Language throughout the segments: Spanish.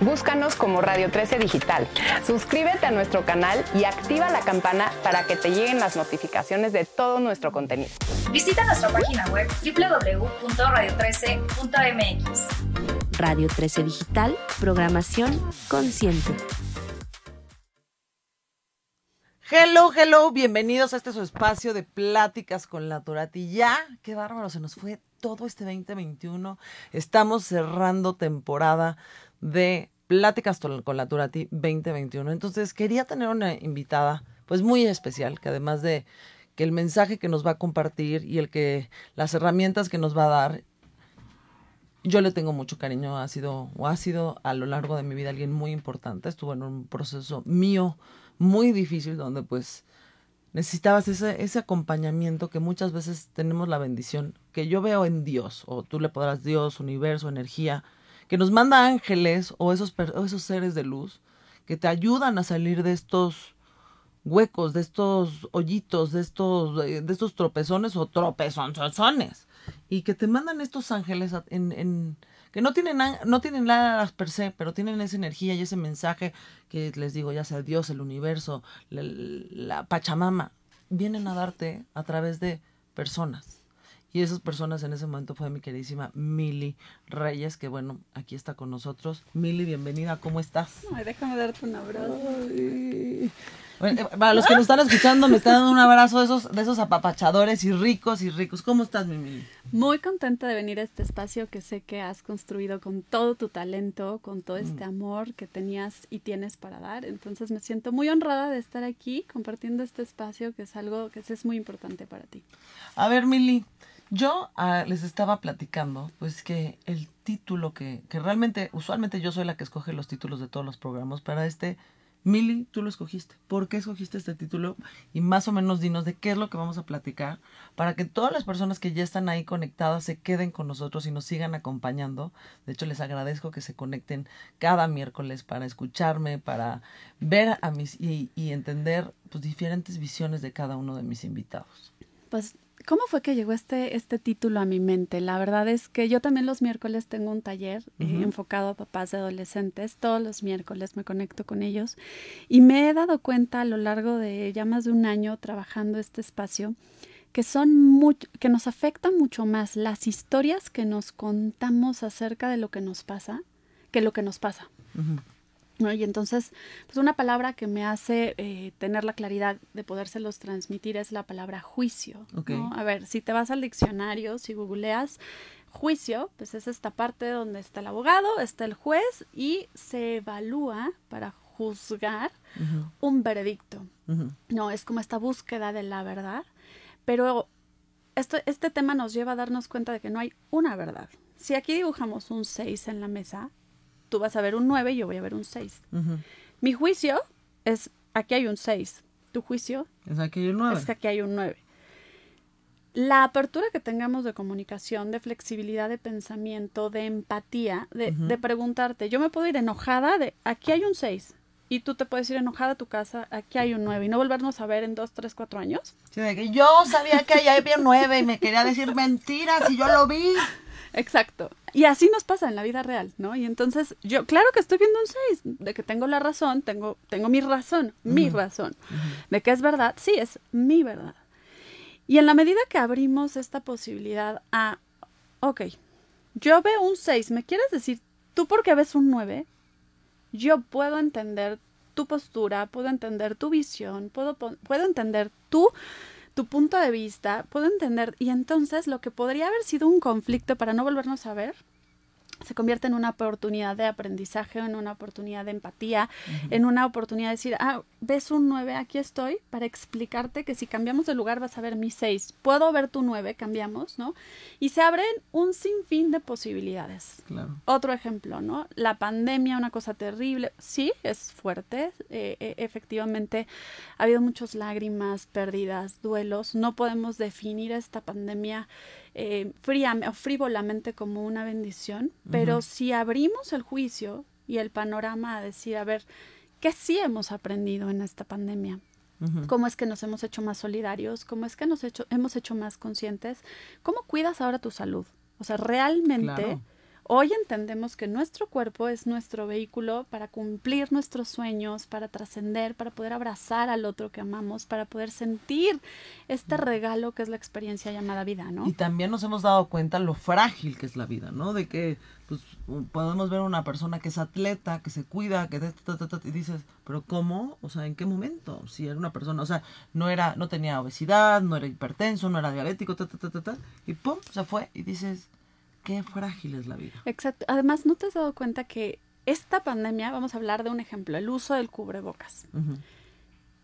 Búscanos como Radio 13 Digital. Suscríbete a nuestro canal y activa la campana para que te lleguen las notificaciones de todo nuestro contenido. Visita nuestra página web www.radio13.mx. Radio 13 Digital, programación consciente. Hello, hello, bienvenidos a este su espacio de pláticas con la Turati. Ya, qué bárbaro, se nos fue todo este 2021. Estamos cerrando temporada de pláticas con la Turati 2021. Entonces, quería tener una invitada, pues muy especial, que además de que el mensaje que nos va a compartir y el que las herramientas que nos va a dar yo le tengo mucho cariño, ha sido o ha sido a lo largo de mi vida alguien muy importante, estuvo en un proceso mío muy difícil donde pues necesitabas ese, ese acompañamiento que muchas veces tenemos la bendición que yo veo en Dios, o tú le podrás Dios, universo, energía, que nos manda ángeles o esos, esos seres de luz que te ayudan a salir de estos huecos, de estos hoyitos, de estos, de estos tropezones o tropezonzones, y que te mandan estos ángeles en, en que no tienen, no tienen nada per se, pero tienen esa energía y ese mensaje que les digo, ya sea Dios, el universo, la, la Pachamama, vienen a darte a través de personas. Y esas personas en ese momento fue mi queridísima Mili Reyes, que bueno, aquí está con nosotros. Mili, bienvenida, ¿cómo estás? Ay, déjame darte un abrazo. Bueno, eh, para los que nos están escuchando, me están dando un abrazo de esos, de esos apapachadores y ricos y ricos. ¿Cómo estás, Mimi? Muy contenta de venir a este espacio que sé que has construido con todo tu talento, con todo este mm. amor que tenías y tienes para dar. Entonces me siento muy honrada de estar aquí compartiendo este espacio que es algo que es muy importante para ti. A ver, Mili, yo ah, les estaba platicando, pues que el título que, que realmente, usualmente yo soy la que escoge los títulos de todos los programas, para este Mili, tú lo escogiste. ¿Por qué escogiste este título? Y más o menos dinos de qué es lo que vamos a platicar para que todas las personas que ya están ahí conectadas se queden con nosotros y nos sigan acompañando. De hecho, les agradezco que se conecten cada miércoles para escucharme, para ver a mis y, y entender pues, diferentes visiones de cada uno de mis invitados. Pues ¿Cómo fue que llegó este, este título a mi mente? La verdad es que yo también los miércoles tengo un taller eh, enfocado a papás de adolescentes. Todos los miércoles me conecto con ellos y me he dado cuenta a lo largo de ya más de un año trabajando este espacio que son que nos afectan mucho más las historias que nos contamos acerca de lo que nos pasa que lo que nos pasa. Y entonces, pues una palabra que me hace eh, tener la claridad de podérselos transmitir es la palabra juicio. A ver, si te vas al diccionario, si googleas juicio, pues es esta parte donde está el abogado, está el juez y se evalúa para juzgar un veredicto. No, es como esta búsqueda de la verdad, pero esto, este tema nos lleva a darnos cuenta de que no hay una verdad. Si aquí dibujamos un 6 en la mesa, tú vas a ver un 9 y yo voy a ver un 6. Mi juicio es, aquí hay un 6. Tu juicio es, aquí hay un 9. es que aquí hay un 9. La apertura que tengamos de comunicación, de flexibilidad de pensamiento, de empatía, de, de preguntarte, yo me puedo ir enojada de, aquí hay un 6, y tú te puedes ir enojada a tu casa, aquí hay un 9 y no volvernos a ver en 2, 3, 4 años. Sí, de que yo sabía que allá había un 9 y me quería decir mentiras y yo lo vi. Exacto. Y así nos pasa en la vida real, ¿no? Y entonces yo, claro que estoy viendo un 6, de que tengo la razón, tengo, tengo mi razón, mi razón. De que es verdad, sí, es mi verdad. Y en la medida que abrimos esta posibilidad a, ok, yo veo un 6, ¿me quieres decir tú por qué ves un 9? Yo puedo entender tu postura, puedo entender tu visión, puedo, puedo entender tu tu punto de vista, puedo entender. Y entonces lo que podría haber sido un conflicto para no volvernos a ver, se convierte en una oportunidad de aprendizaje, en una oportunidad de empatía, en una oportunidad de decir, ah, ves un 9, aquí estoy, para explicarte que si cambiamos de lugar vas a ver mi 6. Puedo ver tu 9, cambiamos, ¿no? Y se abren un sinfín de posibilidades. Claro. Otro ejemplo, ¿no? La pandemia, una cosa terrible. Sí, es fuerte. eh, eh, efectivamente, ha habido muchas lágrimas, pérdidas, duelos. No podemos definir esta pandemia eh, fría o frívolamente como una bendición, pero si abrimos el juicio y el panorama a decir, a ver, ¿qué sí hemos aprendido en esta pandemia? ¿Cómo es que nos hemos hecho más solidarios? ¿Cómo es que nos hecho, hemos hecho más conscientes? ¿Cómo cuidas ahora tu salud? O sea, realmente Claro. Hoy entendemos que nuestro cuerpo es nuestro vehículo para cumplir nuestros sueños, para trascender, para poder abrazar al otro que amamos, para poder sentir este regalo que es la experiencia llamada vida, ¿no? Y también nos hemos dado cuenta lo frágil que es la vida, ¿no? De que pues podemos ver una persona que es atleta, que se cuida, que ta, ta, ta, y dices, pero ¿cómo? O sea, ¿en qué momento? Si era una persona, o sea, no era no tenía obesidad, no era hipertenso, no era diabético, ta, ta, ta, ta, ta, y pum, se fue y dices, qué frágil es la vida. Exacto. Además, ¿no te has dado cuenta que esta pandemia, vamos a hablar de un ejemplo, el uso del cubrebocas.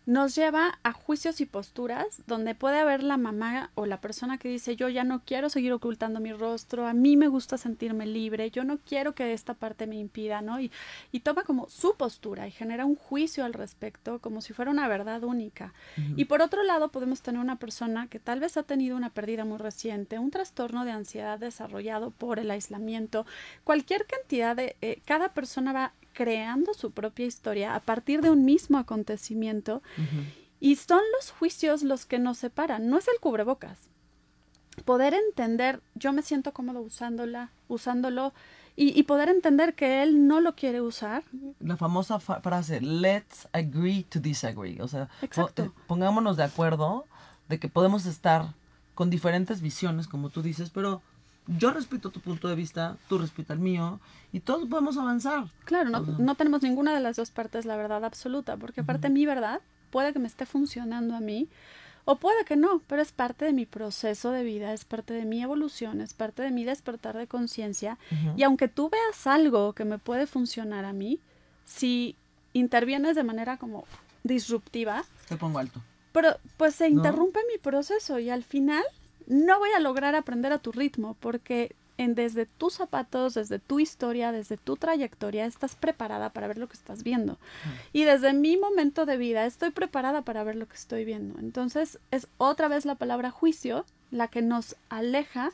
Nos lleva a juicios y posturas donde puede haber la mamá o la persona que dice yo ya no quiero seguir ocultando mi rostro, a mí me gusta sentirme libre, yo no quiero que esta parte me impida, ¿no? Y, y toma como su postura y genera un juicio al respecto como si fuera una verdad única. Y por otro lado podemos tener una persona que tal vez ha tenido una pérdida muy reciente, un trastorno de ansiedad desarrollado por el aislamiento, cualquier cantidad de... eh, cada persona va creando su propia historia a partir de un mismo acontecimiento y son los juicios los que nos separan, no es el cubrebocas. Poder entender, yo me siento cómodo usándola, usándolo, y, y poder entender que él no lo quiere usar. La famosa fa- frase, let's agree to disagree. O sea, po- eh, pongámonos de acuerdo de que podemos estar con diferentes visiones, como tú dices, pero yo respeto tu punto de vista, tú respetas el mío, y todos podemos avanzar. Claro, no, tenemos ninguna de las dos partes la verdad absoluta, porque aparte mi verdad puede que me esté funcionando a mí o puede que no, pero es parte de mi proceso de vida, es parte de mi evolución, es parte de mi despertar de conciencia. Y aunque tú veas algo que me puede funcionar a mí, si intervienes de manera como disruptiva, Te pongo alto. pero pues se ¿No? interrumpe mi proceso y al final no voy a lograr aprender a tu ritmo porque en desde tus zapatos, desde tu historia, desde tu trayectoria, estás preparada para ver lo que estás viendo. Y desde mi momento de vida estoy preparada para ver lo que estoy viendo. Entonces es otra vez la palabra juicio la que nos aleja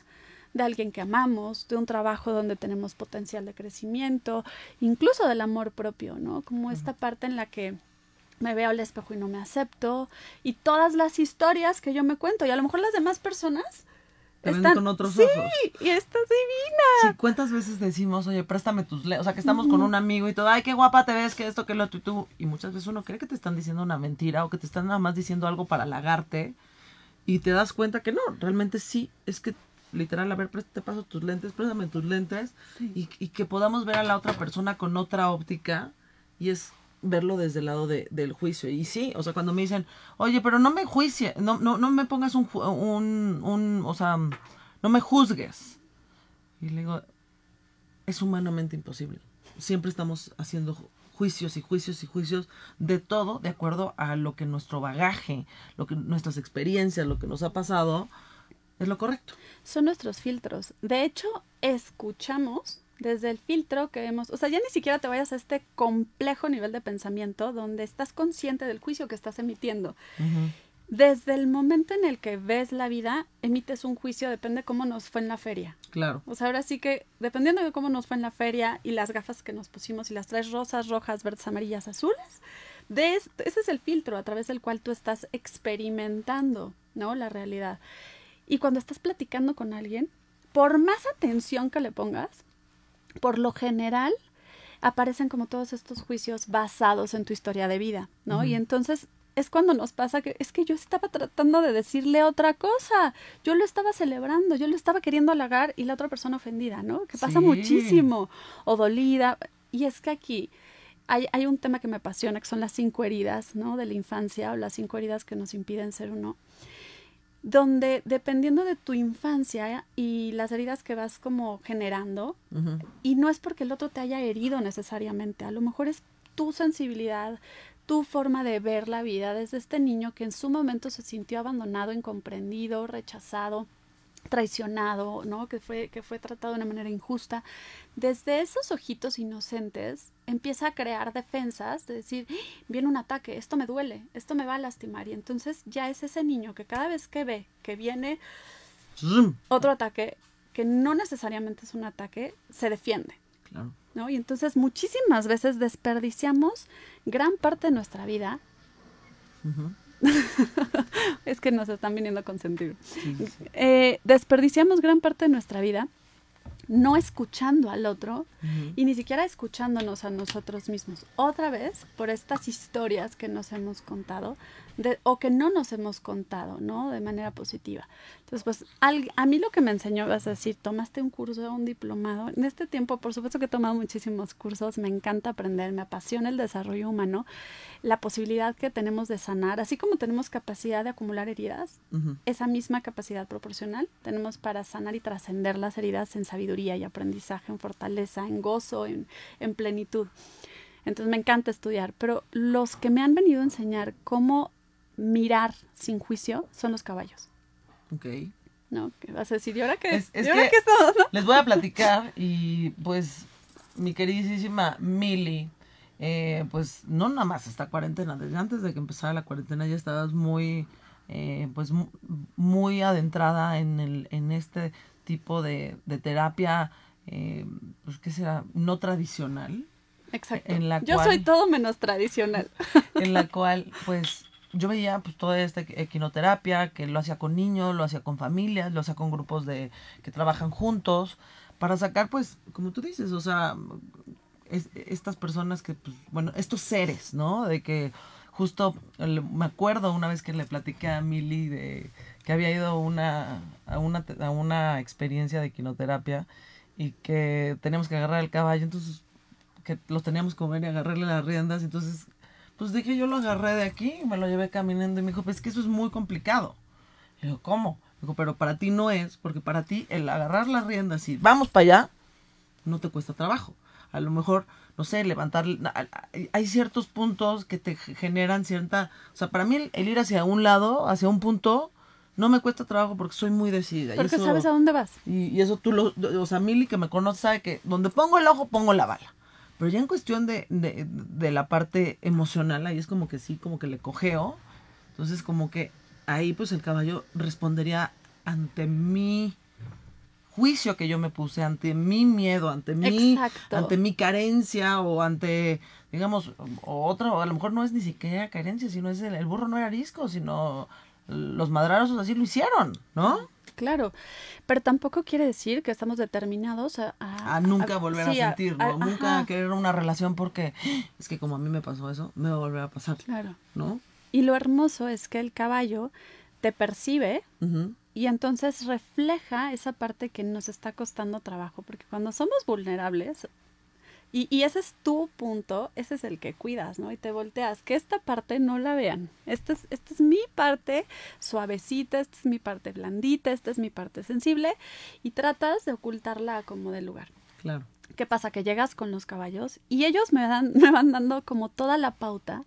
de alguien que amamos, de un trabajo donde tenemos potencial de crecimiento, incluso del amor propio, ¿no? Como esta parte en la que me veo al espejo y no me acepto, y todas las historias que yo me cuento, y a lo mejor las demás personas están con otros sí, ojos. y estás divina. Sí, ¿cuántas veces decimos, oye, préstame tus lentes? O sea, que estamos con un amigo y todo, ay, qué guapa te ves, que esto, que lo y tú. Y muchas veces uno cree que te están diciendo una mentira o que te están nada más diciendo algo para halagarte y te das cuenta que no, realmente sí, es que literal, a ver, te paso tus lentes, préstame tus lentes y, y que podamos ver a la otra persona con otra óptica y es verlo desde el lado de- del juicio. Y sí, o sea, cuando me dicen, oye, pero no me juicie, no, no, no me pongas un, un, un, o sea, no me juzgues. Y le digo, es humanamente imposible. Siempre estamos haciendo ju- juicios y juicios y juicios de todo de acuerdo a lo que nuestro bagaje, lo que nuestras experiencias, lo que nos ha pasado, es lo correcto. Son nuestros filtros. De hecho, escuchamos desde el filtro que vemos, o sea, ya ni siquiera te vayas a este complejo nivel de pensamiento donde estás consciente del juicio que estás emitiendo. Desde el momento en el que ves la vida, emites un juicio, depende cómo nos fue en la feria. Claro. O sea, ahora sí que, dependiendo de cómo nos fue en la feria y las gafas que nos pusimos y las traes rosas, rojas, verdes, amarillas, azules, de es- ese es el filtro a través del cual tú estás experimentando, ¿no? La realidad. Y cuando estás platicando con alguien, por más atención que le pongas, por lo general aparecen como todos estos juicios basados en tu historia de vida, ¿no? Y entonces es cuando nos pasa que es que yo estaba tratando de decirle otra cosa, yo lo estaba celebrando, yo lo estaba queriendo halagar y la otra persona ofendida, ¿no? Que pasa Sí. muchísimo, o dolida. Y es que aquí hay, hay un tema que me apasiona, que son las cinco heridas, ¿no? De la infancia o las cinco heridas que nos impiden ser uno. Donde dependiendo de tu infancia y las heridas que vas como generando, y no es porque el otro te haya herido necesariamente, a lo mejor es tu sensibilidad, tu forma de ver la vida desde este niño que en su momento se sintió abandonado, incomprendido, rechazado, traicionado, ¿no? Que fue, que fue tratado de una manera injusta. Desde esos ojitos inocentes empieza a crear defensas de decir, "¡Ah! viene un ataque, esto me duele, esto me va a lastimar. Y entonces ya es ese niño que cada vez que ve que viene otro ataque, que no necesariamente es un ataque, se defiende. Claro. ¿no? Y entonces muchísimas veces desperdiciamos gran parte de nuestra vida. es que nos están viniendo a consentir. Sí, sí, sí. Eh, desperdiciamos gran parte de nuestra vida no escuchando al otro y ni siquiera escuchándonos a nosotros mismos. Otra vez, por estas historias que nos hemos contado de- o que no nos hemos contado, ¿no? De manera positiva. Entonces, pues al- a mí lo que me enseñó, vas a decir, tomaste un curso, un diplomado. En este tiempo, por supuesto que he tomado muchísimos cursos, me encanta aprender, me apasiona el desarrollo humano, la posibilidad que tenemos de sanar, así como tenemos capacidad de acumular heridas, esa misma capacidad proporcional tenemos para sanar y trascender las heridas en sabiduría y aprendizaje, en fortaleza, en gozo, en, en plenitud. Entonces me encanta estudiar, pero los que me han venido a enseñar cómo mirar sin juicio son los caballos. Ok. ¿No? ¿Qué vas a decir? ¿Y ahora qué? Es- es ¿Y ahora que- qué es todo, no? Les voy a platicar y pues mi queridísima Mili, eh, pues no nada más esta cuarentena, desde antes de que empezara la cuarentena ya estabas muy, eh, pues mu- muy adentrada en, el, en este tipo de, de terapia, eh, pues qué será, no tradicional, Exacto. en la Yo cual- soy todo menos tradicional. en la cual pues yo veía pues toda esta equinoterapia que lo hacía con niños, lo hacía con familias, lo hacía con grupos de que trabajan juntos para sacar pues como tú dices, o sea, es- estas personas que pues bueno, estos seres, ¿no? De que justo el- me acuerdo una vez que le platiqué a Mili de que había ido una a una a una experiencia de equinoterapia y que teníamos que agarrar el caballo, entonces que los teníamos que mover y agarrarle las riendas, entonces pues dije, yo lo agarré de aquí y me lo llevé caminando y me dijo, pues es que eso es muy complicado. Y digo, ¿cómo? Digo, pero para ti no es, porque para ti el agarrar las riendas y vamos para allá, no te cuesta trabajo. A lo mejor, no sé, levantar, hay ciertos puntos que te ge- generan cierta, o sea, para mí el, el ir hacia un lado, hacia un punto, no me cuesta trabajo porque soy muy decidida. y Porque eso- sabes a dónde vas. y, y eso tú lo, o sea, Mili que me conoce sabe que donde pongo el ojo pongo la bala. Pero ya en cuestión de, de, de la parte emocional, ahí es como que sí, como que le cogeo. Entonces como que ahí pues el caballo respondería ante mi juicio que yo me puse, ante mi miedo, ante mi, Exacto. ante mi carencia o ante, digamos, o otra, o a lo mejor no es ni siquiera carencia, sino es el, el burro no era arisco, sino los madraros así lo hicieron, ¿no? Claro, pero tampoco quiere decir que estamos determinados a... a nunca volver sí, a sentir, ¿no? a- nunca ajá, querer una relación porque es que como a mí me pasó eso, me va a volver a pasar, Claro. ¿no? Y lo hermoso es que el caballo te percibe y entonces refleja esa parte que nos está costando trabajo, porque cuando somos vulnerables, y, y ese es tu punto, ese es el que cuidas, ¿no? Y te volteas, que esta parte no la vean. Esta es, esta es mi parte suavecita, esta es mi parte blandita, esta es mi parte sensible, y tratas de ocultarla como del lugar. Claro. ¿Qué pasa? Que llegas con los caballos y ellos me, dan, me van dando como toda la pauta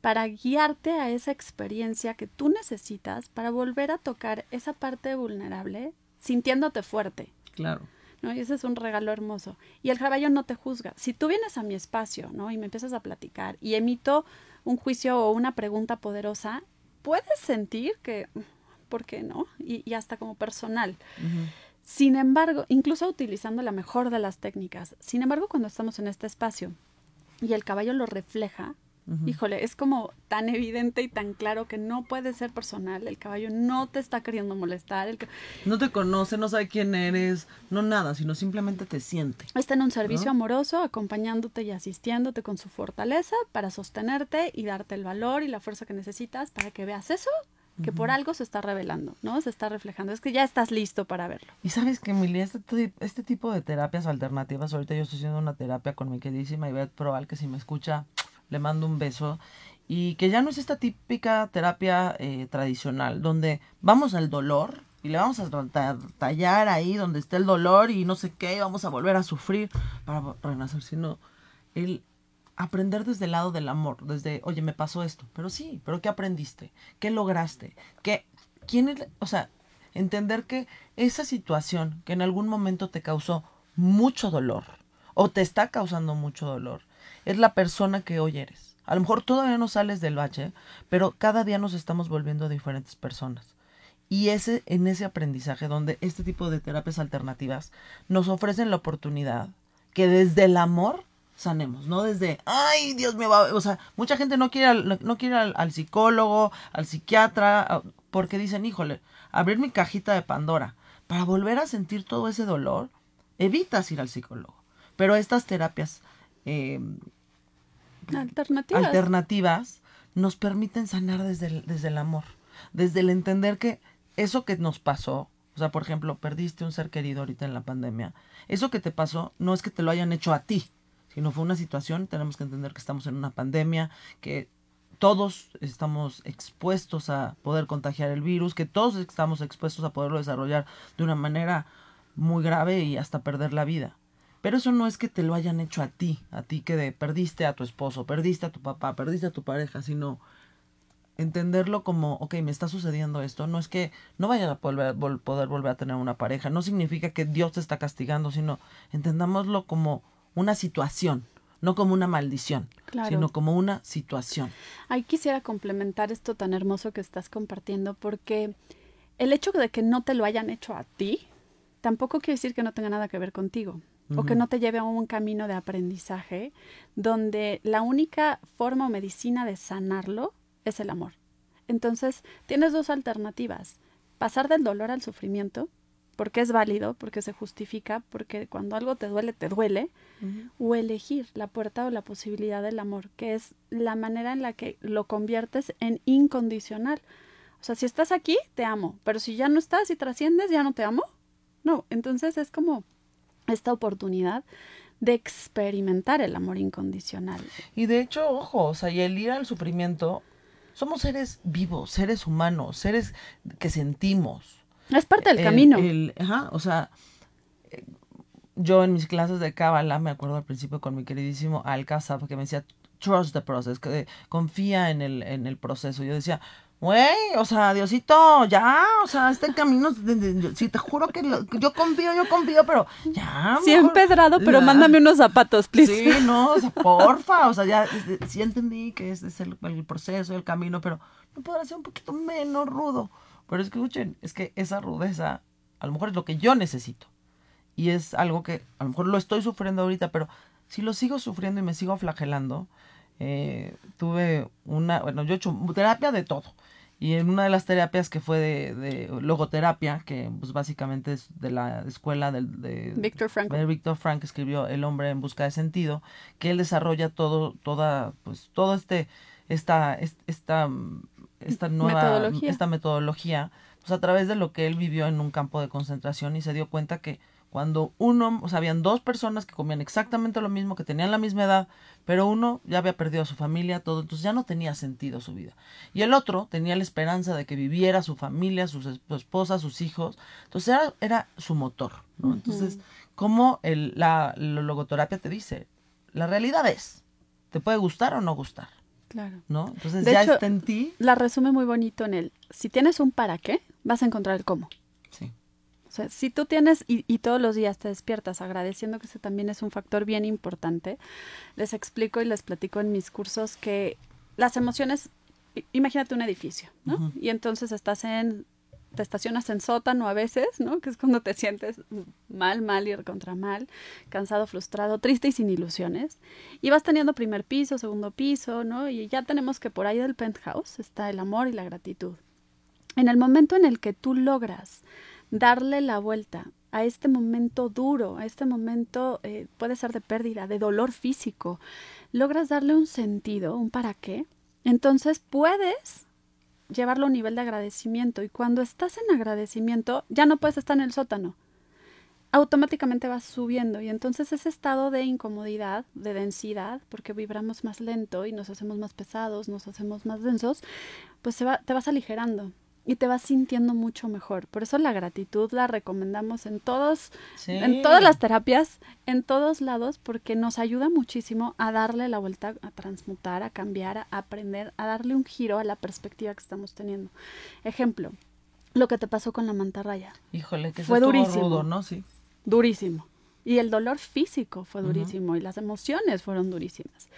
para guiarte a esa experiencia que tú necesitas para volver a tocar esa parte vulnerable sintiéndote fuerte. Claro. ¿No? Y ese es un regalo hermoso. Y el caballo no te juzga. Si tú vienes a mi espacio, ¿no? Y me empiezas a platicar y emito un juicio o una pregunta poderosa, puedes sentir que, ¿por qué no? Y, y hasta como personal. Sin embargo, incluso utilizando la mejor de las técnicas, sin embargo, cuando estamos en este espacio y el caballo lo refleja, Ujú. híjole, es como tan evidente y tan claro que no puede ser personal. El caballo no te está queriendo molestar. El No te conoce, no sabe quién eres, no nada, sino simplemente te siente. está en un servicio ¿No? amoroso, acompañándote y asistiéndote con su fortaleza para sostenerte y darte el valor y la fuerza que necesitas para que veas eso que por algo se está revelando, ¿no? Se está reflejando. Es que ya estás listo para verlo. Y sabes que, Mili, este, este tipo de terapias alternativas, ahorita yo estoy haciendo una terapia con mi queridísima Ivette Proal, que si me escucha, le mando un beso. y que ya no es esta típica terapia eh, tradicional, donde vamos al dolor y le vamos a ta- tallar ahí donde está el dolor y no sé qué, y vamos a volver a sufrir para renacer, sino el aprender desde el lado del amor, desde, oye, me pasó esto, pero sí, pero ¿qué aprendiste? ¿Qué lograste? ¿Qué, quién es, o sea, entender que esa situación que en algún momento te causó mucho dolor o te está causando mucho dolor, es la persona que hoy eres. A lo mejor todavía no sales del bache, pero cada día nos estamos volviendo diferentes personas. Y ese, en ese aprendizaje, donde este tipo de terapias alternativas nos ofrecen la oportunidad que desde el amor sanemos, no desde, ay, Dios me va, o sea, mucha gente no quiere, al, no quiere al, al psicólogo, al psiquiatra, a- porque dicen, híjole, abrir mi cajita de Pandora para volver a sentir todo ese dolor, evitas ir al psicólogo. Pero estas terapias eh, Alternativas. alternativas nos permiten sanar desde el, desde el amor, desde el entender que eso que nos pasó, o sea, por ejemplo, perdiste un ser querido ahorita en la pandemia, eso que te pasó no es que te lo hayan hecho a ti, sino fue una situación, tenemos que entender que estamos en una pandemia, que todos estamos expuestos a poder contagiar el virus, que todos estamos expuestos a poderlo desarrollar de una manera muy grave y hasta perder la vida. Pero eso no es que te lo hayan hecho a ti, a ti que de- perdiste a tu esposo, perdiste a tu papá, perdiste a tu pareja, sino entenderlo como, ok, me está sucediendo esto, no es que no vaya a volver- vol- poder volver a tener una pareja, no significa que Dios te está castigando, sino entendámoslo como una situación, no como una maldición, Claro. sino como una situación. Ahí quisiera complementar esto tan hermoso que estás compartiendo porque el hecho de que no te lo hayan hecho a ti tampoco quiere decir que no tenga nada que ver contigo o que no te lleve a un camino de aprendizaje donde la única forma o medicina de sanarlo es el amor. Entonces, tienes dos alternativas. Pasar del dolor al sufrimiento, porque es válido, porque se justifica, porque cuando algo te duele, te duele, o elegir la puerta o la posibilidad del amor, que es la manera en la que lo conviertes en incondicional. O sea, si estás aquí, te amo, pero si ya no estás y trasciendes, ya no te amo. No, entonces es como esta oportunidad de experimentar el amor incondicional. Y de hecho, ojo, o sea, y el ir al sufrimiento, somos seres vivos, seres humanos, seres que sentimos. Es parte del El- camino. el- ajá, o sea, eh, yo en mis clases de Cábala, me acuerdo al principio con mi queridísimo Al que me decía, trust the process, que confía en el, en el proceso. Yo decía, güey, o sea, Diosito, ya, o sea, este camino, de- de- de- sí, te juro que lo- yo confío, yo confío, pero ya. Sí, mejor- empedrado, pero Ya. mándame unos zapatos, please. Sí, no, o sea, porfa, o sea, ya sí entendí que ese es el, el proceso, el camino, pero no podrá ser un poquito menos rudo. Pero escuchen, es que esa rudeza a lo mejor es lo que yo necesito. Y es algo que a lo mejor lo estoy sufriendo ahorita, pero si lo sigo sufriendo y me sigo flagelando, eh, tuve una, bueno, yo he hecho terapia de todo. Y en una de las terapias que fue de, de logoterapia, que pues básicamente es de la escuela del, de Víctor Frankl. de Víctor Frank escribió El hombre en busca de sentido, que él desarrolla todo, toda, pues, todo este, esta, es- esta, esta nueva, Metodología. esta metodología, pues a través de lo que él vivió en un campo de concentración y se dio cuenta que cuando uno, o sea, habían dos personas que comían exactamente lo mismo, que tenían la misma edad, pero uno ya había perdido a su familia, todo, entonces ya no tenía sentido su vida. Y el otro tenía la esperanza de que viviera su familia, sus es- su esposa, sus hijos, entonces era, era su motor, ¿no? Entonces, como el, la, la logoterapia te dice, la realidad es, te puede gustar o no gustar, Claro. ¿no? Entonces De ya hecho, está en ti. La resume muy bonito en el, si tienes un para qué, vas a encontrar el cómo. O sea, si tú tienes y, y todos los días te despiertas agradeciendo que ese también es un factor bien importante, les explico y les platico en mis cursos que las emociones, imagínate un edificio, ¿no? Y entonces estás en, te estacionas en sótano a veces, ¿no? Que es cuando te sientes mal, mal y contra mal, cansado, frustrado, triste y sin ilusiones. Y vas teniendo primer piso, segundo piso, ¿no? Y ya tenemos que por ahí del penthouse está el amor y la gratitud. En el momento en el que tú logras darle la vuelta a este momento duro, a este momento eh, puede ser de pérdida, de dolor físico, logras darle un sentido, un para qué, entonces puedes llevarlo a un nivel de agradecimiento y cuando estás en agradecimiento ya no puedes estar en el sótano. automáticamente va subiendo y entonces ese estado de incomodidad, de densidad, porque vibramos más lento y nos hacemos más pesados, nos hacemos más densos, pues se va, te vas aligerando y te vas sintiendo mucho mejor. Por eso la gratitud la recomendamos en todos, en todas las terapias, en todos lados, porque nos ayuda muchísimo a darle la vuelta, a transmutar, a cambiar, a aprender, a darle un giro a la perspectiva que estamos teniendo. Ejemplo, lo que te pasó con la mantarraya. Híjole, que Fue durísimo. rudo, ¿no? Sí. durísimo. Y el dolor físico fue durísimo y las emociones fueron durísimas.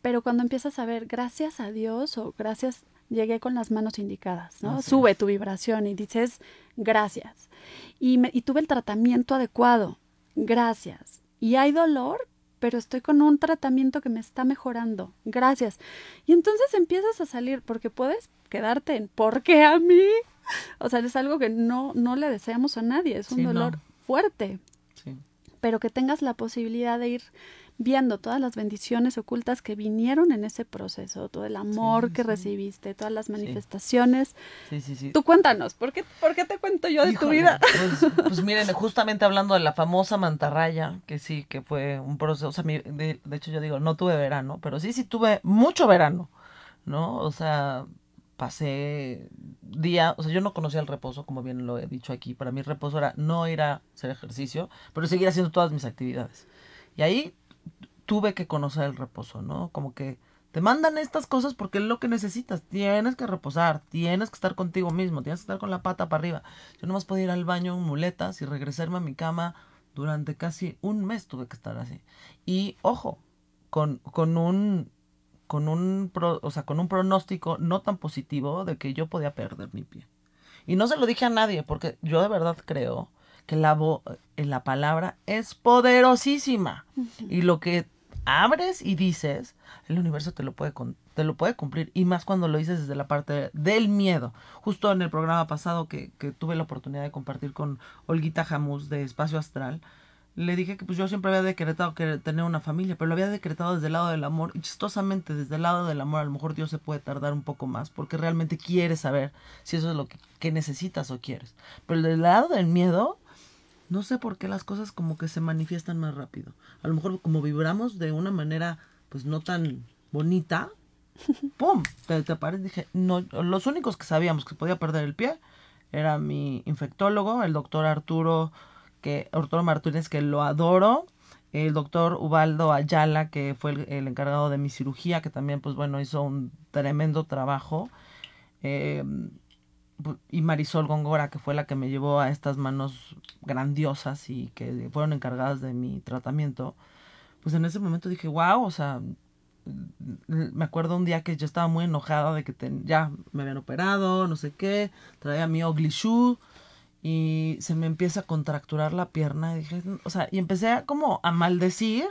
Pero cuando empiezas a ver, gracias a Dios o gracias, llegué con las manos indicadas, ¿no? Así Sube es. tu vibración y dices, gracias. Y, me- y tuve el tratamiento adecuado, gracias. Y hay dolor, pero estoy con un tratamiento que me está mejorando, gracias. Y entonces empiezas a salir, porque puedes quedarte en, ¿por qué a mí? O sea, es algo que no, no le deseamos a nadie, es un Sí, no. dolor fuerte Sí. pero que tengas la posibilidad de ir viendo todas las bendiciones ocultas que vinieron en ese proceso, todo el amor Sí, que sí. recibiste, todas las manifestaciones. Sí, sí, sí. Tú cuéntanos, ¿por qué, ¿por qué te cuento yo de tu Híjole, vida? Pues, pues miren, justamente hablando de la famosa mantarraya, que sí, que fue un proceso, o sea, mi- de, de hecho yo digo, no tuve verano, pero sí, sí tuve mucho verano, ¿no? O sea, pasé día, o sea, yo no conocía el reposo, como bien lo he dicho aquí, para mí el reposo era no ir a hacer ejercicio, pero seguir haciendo todas mis actividades. Y ahí tuve que conocer el reposo, ¿no? Como que te mandan estas cosas porque es lo que necesitas. Tienes que reposar, tienes que estar contigo mismo, tienes que estar con la pata para arriba. Yo nomás podía ir al baño en muletas y regresarme a mi cama durante casi un mes tuve que estar así. Y ojo, con, con un con un pro- o sea, con un pronóstico no tan positivo de que yo podía perder mi pie. Y no se lo dije a nadie porque yo de verdad creo que la, vo- eh, la palabra es poderosísima. Y lo que abres y dices, el universo te lo puede te lo puede cumplir y más cuando lo dices desde la parte del miedo. Justo en el programa pasado que, que tuve la oportunidad de compartir con Olguita Jamus de Espacio Astral, le dije que pues yo siempre había decretado que tener una familia, pero lo había decretado desde el lado del amor y chistosamente desde el lado del amor a lo mejor Dios se puede tardar un poco más porque realmente quiere saber si eso es lo que, que necesitas o quieres. Pero del lado del miedo, no sé por qué las cosas como que se manifiestan más rápido. A lo mejor como vibramos de una manera pues no tan bonita, ¡pum! Te, te aparece, dije, no, los únicos que sabíamos que podía perder el pie era mi infectólogo, el doctor Arturo, que Arturo Martínez, que lo adoro, el doctor Ubaldo Ayala, que fue el, el encargado de mi cirugía, que también, pues bueno, hizo un tremendo trabajo. eh, y Marisol Góngora, que fue la que me llevó a estas manos grandiosas y que fueron encargadas de mi tratamiento, pues en ese momento dije, wow, o sea, me acuerdo un día que yo estaba muy enojada de que ten- ya me habían operado, no sé qué, traía mi ugly shoe y se me empieza a contracturar la pierna y dije, o sea, y empecé a como a maldecir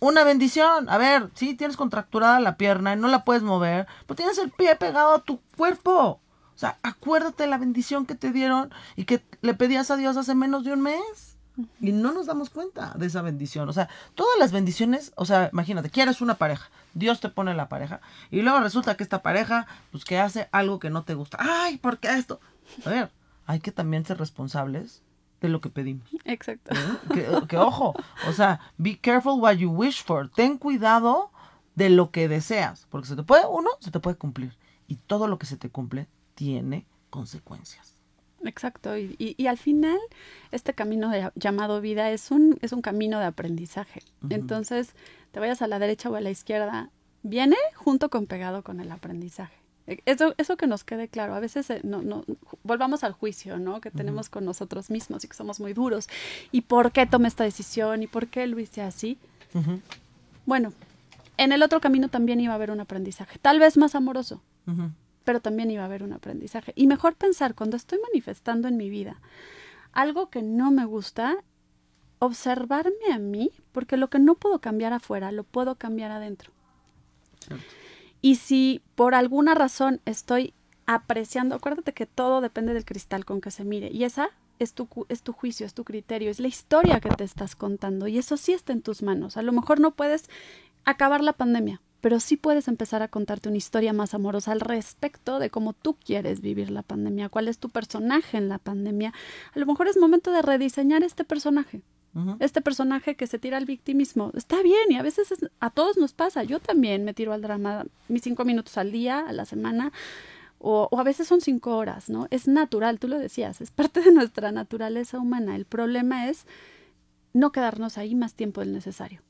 una bendición. A ver, sí, tienes contracturada la pierna y no la puedes mover, pero tienes el pie pegado a tu cuerpo. O sea, acuérdate de la bendición que te dieron y que le pedías a Dios hace menos de un mes. Y no nos damos cuenta de esa bendición. O sea, todas las bendiciones, o sea, imagínate, quieres una pareja, Dios te pone la pareja, y luego resulta que esta pareja, pues que hace algo que no te gusta. Ay, ¿por qué esto? A ver, hay que también ser responsables de lo que pedimos. Exacto. ¿eh? Que, que, ojo, o sea, be careful what you wish for. Ten cuidado de lo que deseas, porque se te puede, uno, se te puede cumplir. Y todo lo que se te cumple tiene consecuencias. Exacto. Y, y- y al final, este camino de- llamado vida es un, es un camino de aprendizaje. Entonces, te vayas a la derecha o a la izquierda, viene junto con pegado con el aprendizaje. E- Eso, eso que nos quede claro. A veces eh, no, no, volvamos al juicio, ¿no? Que tenemos con nosotros mismos y que somos muy duros. ¿Y por qué tomé esta decisión? ¿Y por qué lo hice así? Bueno, en el otro camino también iba a haber un aprendizaje, tal vez más amoroso. Pero también iba a haber un aprendizaje. Y mejor pensar, cuando estoy manifestando en mi vida algo que no me gusta, observarme a mí, porque lo que no puedo cambiar afuera, lo puedo cambiar adentro. Cierto. Y si por alguna razón estoy apreciando, acuérdate que todo depende del cristal con que se mire, y esa es tu, es tu juicio, es tu criterio, es la historia que te estás contando, y eso sí está en tus manos. A lo mejor no puedes acabar la pandemia, pero sí puedes empezar a contarte una historia más amorosa al respecto de cómo tú quieres vivir la pandemia, cuál es tu personaje en la pandemia. A lo mejor es momento de rediseñar este personaje. Este personaje que se tira al victimismo está bien y a veces a todos nos pasa. Yo también me tiro al drama mis cinco minutos al día, a la semana, o, a veces son cinco horas, ¿no? Es natural, tú lo decías, es parte de nuestra naturaleza humana. El problema es no quedarnos ahí más tiempo del necesario.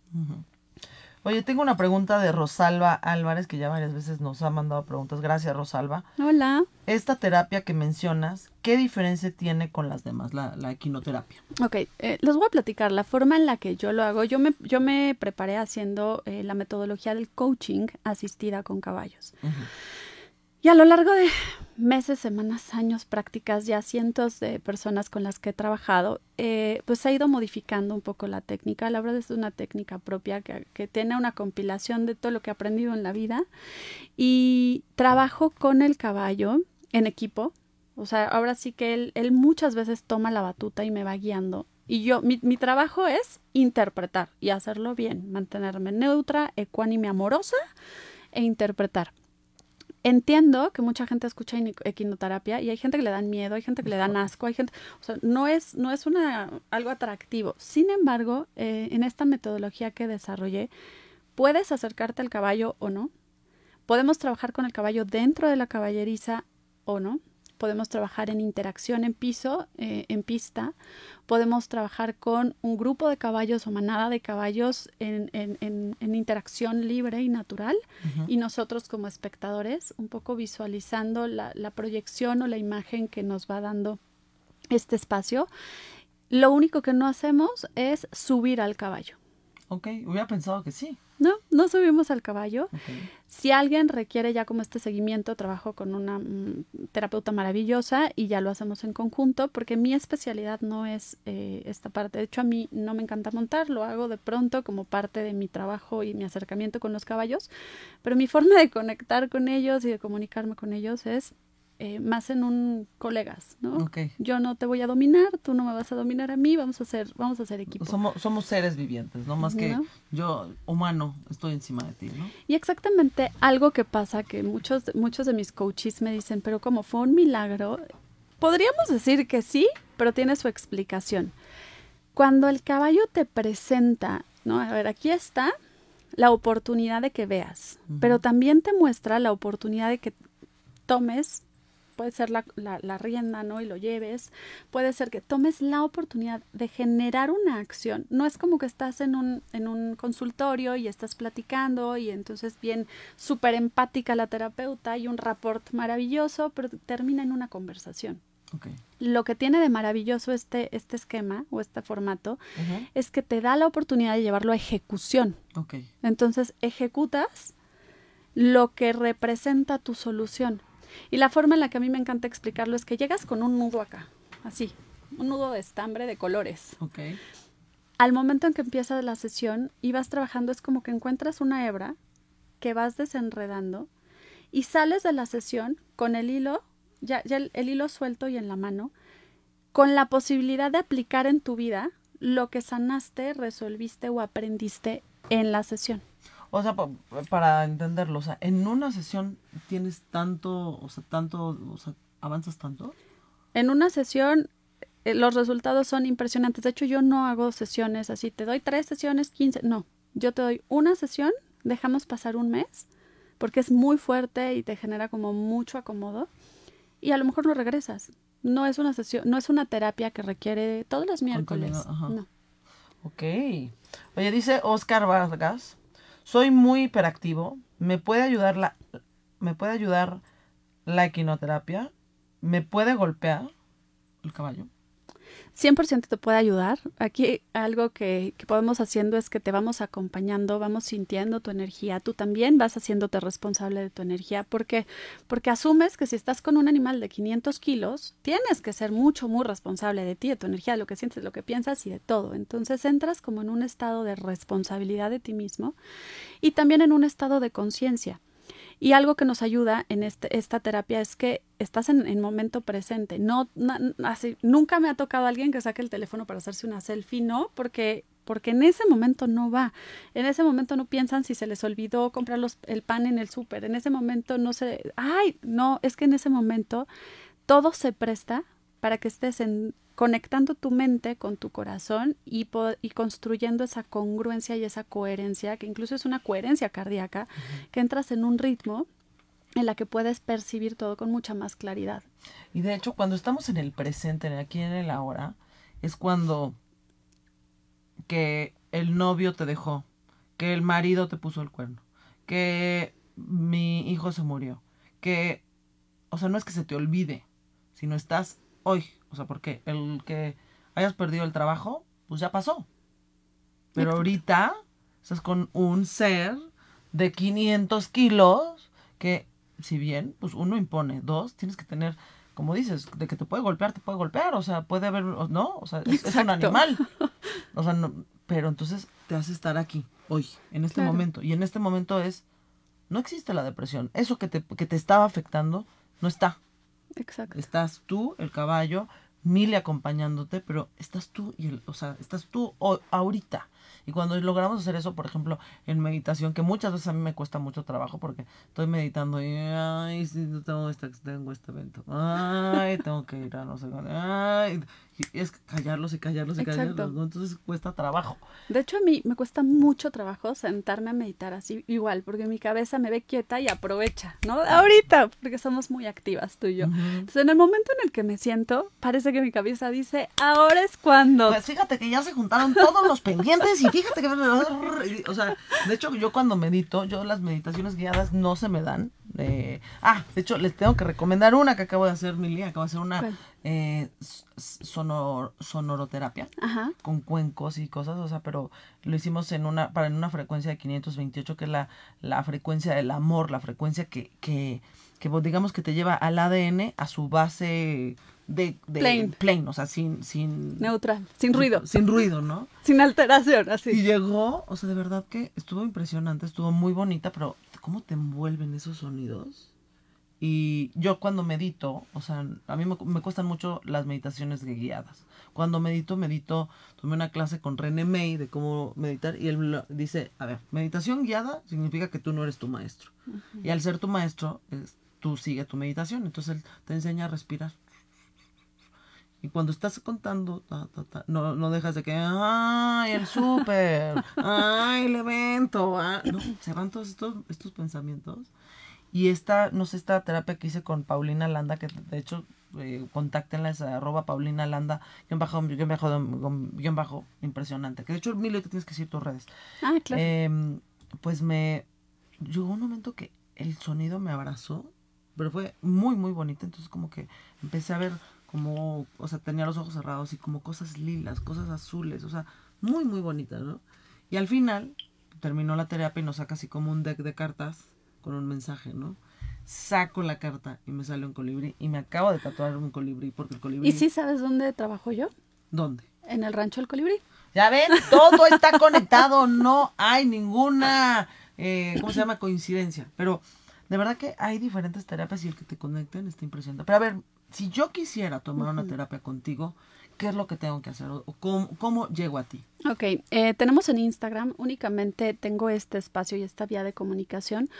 Oye, tengo una pregunta de Rosalba Álvarez, que ya varias veces nos ha mandado preguntas. Gracias, Rosalba. Hola. Esta terapia que mencionas, ¿qué diferencia tiene con las demás, la, la equinoterapia? Ok, eh, les voy a platicar la forma en la que yo lo hago. Yo me, yo me preparé haciendo eh, la metodología del coaching asistida con caballos. Y a lo largo de meses, semanas, años, prácticas, ya cientos de personas con las que he trabajado, eh, pues ha ido modificando un poco la técnica. La verdad es una técnica propia que, tiene una compilación de todo lo que he aprendido en la vida. Y trabajo con el caballo en equipo. O sea, ahora sí que él, él muchas veces toma la batuta y me va guiando. Y yo, mi, mi trabajo es interpretar y hacerlo bien, mantenerme neutra, ecuánime, amorosa e interpretar entiendo que mucha gente escucha equinoterapia y hay gente que le dan miedo, hay gente que le dan asco, hay gente, o sea, no es, no es una, algo atractivo. Sin embargo, eh, en esta metodología que desarrollé, puedes acercarte al caballo o no. Podemos trabajar con el caballo dentro de la caballeriza o no podemos trabajar en interacción en piso, eh, en pista, podemos trabajar con un grupo de caballos o manada de caballos en, interacción libre y natural y nosotros como espectadores un poco visualizando la, la proyección o la imagen que nos va dando este espacio. Lo único que no hacemos es subir al caballo. Ok, hubiera pensado que sí. No, no subimos al caballo. Si alguien requiere ya como este seguimiento, trabajo con una mm, terapeuta maravillosa y ya lo hacemos en conjunto, porque mi especialidad no es eh, esta parte. De hecho, a mí no me encanta montar, lo hago de pronto como parte de mi trabajo y mi acercamiento con los caballos, pero mi forma de conectar con ellos y de comunicarme con ellos es eh, más en un colegas, ¿no? Yo no te voy a dominar, tú no me vas a dominar a mí, vamos a hacer, vamos a hacer equipo. Somos, somos seres vivientes, ¿no? Más que yo, humano, estoy encima de ti, ¿no? Y exactamente algo que pasa que muchos, muchos de mis coaches me dicen, pero como fue un milagro, podríamos decir que sí, pero tiene su explicación. Cuando el caballo te presenta, ¿no? A ver, aquí está la oportunidad de que veas, pero también te muestra la oportunidad de que tomes puede ser la, la, rienda, ¿no? Y lo lleves, puede ser que tomes la oportunidad de generar una acción. No es como que estás en un, en un consultorio y estás platicando y entonces bien súper empática la terapeuta y un rapport maravilloso, pero termina en una conversación. Lo que tiene de maravilloso este, este esquema o este formato es que te da la oportunidad de llevarlo a ejecución. Entonces ejecutas lo que representa tu solución. Y la forma en la que a mí me encanta explicarlo es que llegas con un nudo acá, así, un nudo de estambre de colores. Okay. Al momento en que empieza la sesión y vas trabajando, es como que encuentras una hebra que vas desenredando y sales de la sesión con el hilo, ya, ya el hilo suelto y en la mano, con la posibilidad de aplicar en tu vida lo que sanaste, resolviste o aprendiste en la sesión. O sea, para entenderlo, o sea, en una sesión tienes tanto, o sea, tanto, o sea, avanzas tanto. En una sesión eh, los resultados son impresionantes. De hecho, yo no hago sesiones así, te doy tres sesiones, quince, no. Yo te doy una sesión, dejamos pasar un mes, porque es muy fuerte y te genera como mucho acomodo, y a lo mejor no regresas. No es una sesión, no es una terapia que requiere todos los miércoles. No. Ok. Oye, dice Oscar Vargas soy muy hiperactivo. ¿Me puede ayudar la, me puede ayudar la equinoterapia? ¿Me puede golpear el caballo? 100% te puede ayudar. Aquí algo que, que, podemos haciendo es que te vamos acompañando, vamos sintiendo tu energía. Tú también vas haciéndote responsable de tu energía. ¿Por qué? Porque asumes que si estás con un animal de 500 kilos, tienes que ser mucho, muy responsable de ti, de tu energía, de lo que sientes, de lo que piensas y de todo. Entonces entras como en un estado de responsabilidad de ti mismo y también en un estado de conciencia. Y algo que nos ayuda en este, esta terapia es que estás en, en momento presente. No, así, nunca me ha tocado alguien que saque el teléfono para hacerse una selfie, no, porque porque en ese momento no va. En ese momento no piensan si se les olvidó comprar los, el pan en el súper. En ese momento no se, ay, no, es que en ese momento todo se presta para que estés en, conectando tu mente con tu corazón y, y, construyendo esa congruencia y esa coherencia, que incluso es una coherencia cardíaca, que entras en un ritmo en la que puedes percibir todo con mucha más claridad. Y de hecho, cuando estamos en el presente, aquí en el ahora, es cuando que el novio te dejó, que el marido te puso el cuerno, que mi hijo se murió, que, o sea, no es que se te olvide, sino estás hoy, o sea, porque el que hayas perdido el trabajo, pues ya pasó. Pero ahorita estás con un ser de 500 kilos que si bien, pues uno impone, dos, tienes que tener, como dices, de que te puede golpear, te puede golpear, o sea, puede haber, ¿no? O sea, es, un animal. O sea, no, pero entonces te hace estar aquí, hoy, en este momento. Y en este momento es, no existe la depresión. Eso que te, que te estaba afectando, no está. Exacto. Estás tú, el caballo, Mili acompañándote, pero estás tú y el, o sea, estás tú ahorita. Y cuando logramos hacer eso, por ejemplo, en meditación, que muchas veces a mí me cuesta mucho trabajo porque estoy meditando y, ay, si no tengo este, tengo este evento, ay, tengo que ir a no sé ay, y es callarlos y callarlos y callarlos, ¿no? Entonces cuesta trabajo. De hecho, a mí me cuesta mucho trabajo sentarme a meditar así, igual, porque mi cabeza me ve quieta y aprovecha, ¿no? Ahorita, porque somos muy activas tú y yo. Entonces, en el momento en el que me siento, parece que mi cabeza dice, ahora es cuando. Pues fíjate que ya se juntaron todos los pendientes y fíjate que... O sea, de hecho, yo cuando medito, yo las meditaciones guiadas no se me dan. ah, de hecho, les tengo que recomendar una que acabo de hacer, Mili, acabo de hacer una eh, sonor, sonoroterapia con cuencos y cosas, o sea, pero lo hicimos en una, para en una frecuencia de 528, que es la, la frecuencia del amor, la frecuencia que, que, que pues, digamos que te lleva al ADN a su base de, de plain. o sea, sin, sin... Neutral, sin ruido. Sin ruido, ¿no? sin alteración, así. Y llegó, o sea, de verdad que estuvo impresionante, estuvo muy bonita, pero ¿cómo te envuelven esos sonidos? Y yo cuando medito, o sea, a mí me, me, cuestan mucho las meditaciones guiadas. Cuando medito, medito, tomé una clase con René May de cómo meditar y él dice, a ver, meditación guiada significa que tú no eres tu maestro. Y al ser tu maestro, es, tú sigue tu meditación. Entonces él te enseña a respirar. Y cuando estás contando, no, no dejas de que, ay, el súper, ay, el evento, ah", no, se van todos estos, estos pensamientos y esta, no sé, esta terapia que hice con Paulina Landa, que de hecho, eh, contáctenla, es arroba Paulina Landa, guion bajo, guion bajo, guion bajo, impresionante. Que de hecho, Milo, te tienes que decir tus redes. Ah, claro. Em, pues me, llegó un momento que el sonido me abrazó, pero fue muy, muy bonito. Entonces, como que empecé a ver como, o sea, tenía los ojos cerrados y como cosas lilas, cosas azules, o sea, muy, muy bonitas, ¿no? Y al final, terminó la terapia y nos saca así como un deck de cartas con un mensaje, ¿no? Saco la carta y me sale un colibrí y me acabo de tatuar un colibrí porque el colibrí... ¿Y sí sabes dónde trabajo yo? ¿Dónde? En el rancho del colibrí. Ya ven, todo está conectado, no hay ninguna, eh, ¿cómo se llama? Coincidencia. Pero de verdad que hay diferentes terapias y el que te conecten está impresionante. Pero a ver, si yo quisiera tomar una terapia contigo, ¿qué es lo que tengo que hacer? ¿O cómo, llego a ti? Ok, eh, tenemos en Instagram, únicamente tengo este espacio y esta vía de comunicación,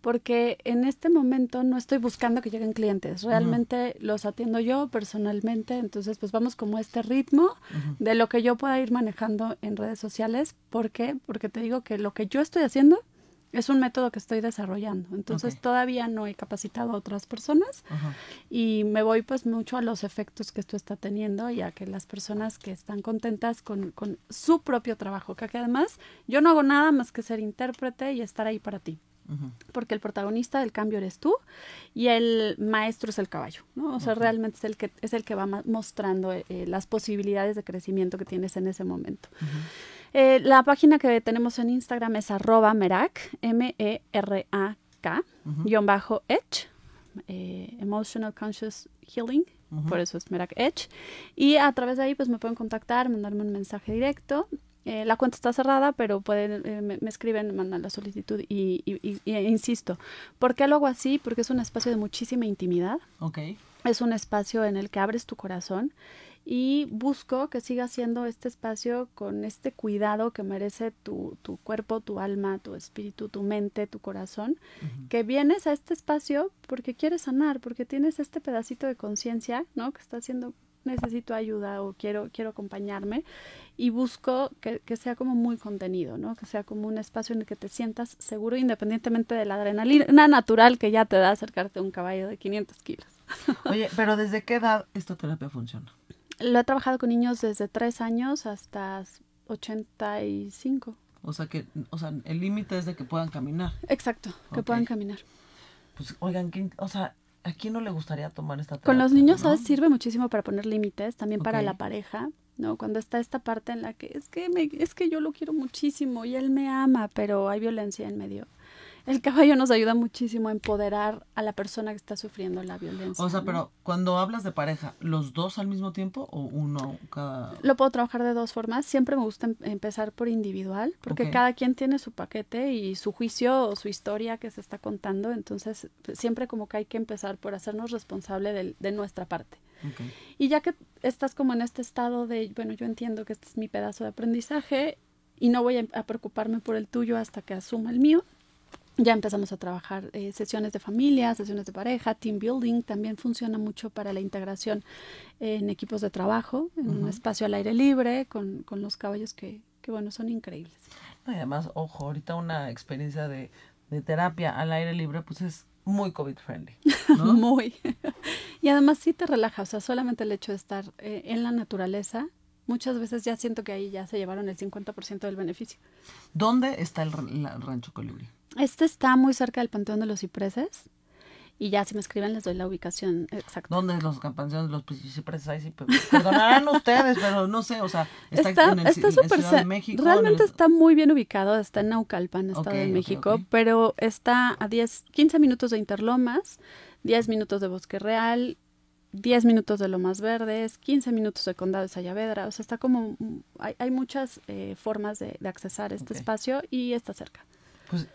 porque en este momento no estoy buscando que lleguen clientes, realmente los atiendo yo personalmente, entonces pues vamos como este ritmo de lo que yo pueda ir manejando en redes sociales, ¿por qué? Porque te digo que lo que yo estoy haciendo es un método que estoy desarrollando, entonces todavía no he capacitado a otras personas y me voy pues mucho a los efectos que esto está teniendo y a que las personas que están contentas con, con su propio trabajo, que además yo no hago nada más que ser intérprete y estar ahí para ti. Porque el protagonista del cambio eres tú y el maestro es el caballo, ¿no? O sea, realmente es el que es el que va mostrando eh, las posibilidades de crecimiento que tienes en ese momento. Eh, la página que tenemos en Instagram es arroba merak, M-E-R-A-K, guion bajo Edge, eh, Emotional Conscious Healing, por eso es Merak Edge. Y a través de ahí pues me pueden contactar, mandarme un mensaje directo. Eh, la cuenta está cerrada, pero pueden, me, escriben, mandan la solicitud y, y, insisto, ¿por qué lo hago así? Porque es un espacio de muchísima intimidad. Es un espacio en el que abres tu corazón y busco que siga siendo este espacio con este cuidado que merece tu, tu cuerpo, tu alma, tu espíritu, tu mente, tu corazón, que vienes a este espacio porque quieres sanar, porque tienes este pedacito de conciencia, ¿no? Que está haciendo necesito ayuda o quiero, quiero acompañarme y busco que, que, sea como muy contenido, ¿no? Que sea como un espacio en el que te sientas seguro independientemente de la adrenalina natural que ya te da acercarte a un caballo de 500 kilos. Oye, pero ¿desde qué edad esta terapia funciona? Lo he trabajado con niños desde 3 años hasta 85. O sea que, o sea, el límite es de que puedan caminar. Exacto, que puedan caminar. Pues, oigan, ¿quién- o sea, ¿a quién no le gustaría tomar esta terapia? Con los niños, no? ¿sabes? Sirve muchísimo para poner límites, también para la pareja, ¿no? Cuando está esta parte en la que es que me, es que yo lo quiero muchísimo y él me ama, pero hay violencia en medio. El caballo nos ayuda muchísimo a empoderar a la persona que está sufriendo la violencia. O sea, ¿no? pero cuando hablas de pareja, ¿los dos al mismo tiempo o uno cada...? Lo puedo trabajar de dos formas. Siempre me gusta em- empezar por individual, porque cada quien tiene su paquete y su juicio o su historia que se está contando. Entonces, siempre como que hay que empezar por hacernos responsable de nuestra parte. Y ya que estás como en este estado de, bueno, yo entiendo que este es mi pedazo de aprendizaje y no voy a, a preocuparme por el tuyo hasta que asuma el mío, ya empezamos a trabajar eh, sesiones de familia, sesiones de pareja, team building, también funciona mucho para la integración en equipos de trabajo, en un espacio al aire libre, con, con los caballos que, que, bueno, son increíbles. No, y además, ojo, ahorita una experiencia de, de terapia al aire libre, pues es muy COVID-friendly, ¿no? Muy. y además sí te relaja, o sea, solamente el hecho de estar eh, en la naturaleza, muchas veces ya siento que ahí ya se llevaron el 50% del beneficio. ¿Dónde está el, rancho Colibrí? Este está muy cerca del Panteón de los Cipreses. Y ya si me escriben les doy la ubicación exacta. ¿Dónde los campanzones, los cipreses? Ahí sí, pe- perdonarán ustedes, pero no sé, o sea, está, Está en, el, está en súper Ciudad de México. Realmente el- está muy bien ubicado, está en Naucalpan, Estado de México, pero está a 10, 15 minutos de Interlomas, 10 minutos de Bosque Real, 10 minutos de Lomas Verdes, 15 minutos de Condado de Sayavedra, o sea, está como, hay, hay muchas eh, formas de, de accesar este espacio y está cerca. Pues,